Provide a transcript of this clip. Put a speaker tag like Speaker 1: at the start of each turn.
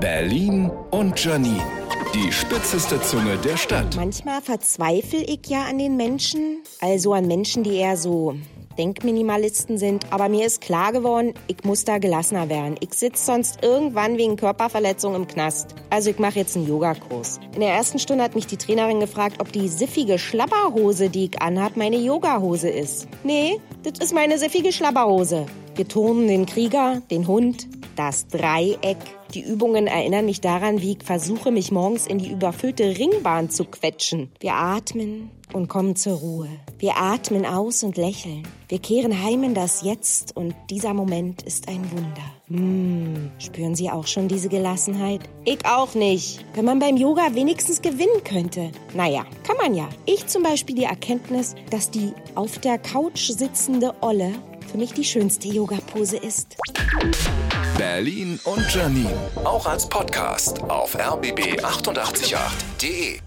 Speaker 1: Berlin und Janine. Die spitzeste Zunge der Stadt.
Speaker 2: Manchmal verzweifle ich ja an den Menschen, also an Menschen, die eher so Denkminimalisten sind. Aber mir ist klar geworden, ich muss da gelassener werden. Ich sitze sonst irgendwann wegen Körperverletzung im Knast. Also ich mache jetzt einen Yogakurs. In der ersten Stunde hat mich die Trainerin gefragt, ob die siffige Schlabberhose, die ich anhab, meine Yogahose ist. Nee, das ist meine siffige Schlabberhose. Wir turnen den Krieger, den Hund, das Dreieck. Die Übungen erinnern mich daran, wie ich versuche, mich morgens in die überfüllte Ringbahn zu quetschen. Wir atmen und kommen zur Ruhe. Wir atmen aus und lächeln. Wir kehren heim in das Jetzt und dieser Moment ist ein Wunder. Hm, spüren Sie auch schon diese Gelassenheit? Ich auch nicht. Wenn man beim Yoga wenigstens gewinnen könnte. Naja, kann man ja. Ich zum Beispiel die Erkenntnis, dass die auf der Couch sitzende Olle für mich die schönste Yoga-Pose ist.
Speaker 1: Berlin und Janine. Auch als Podcast auf rbb888.de.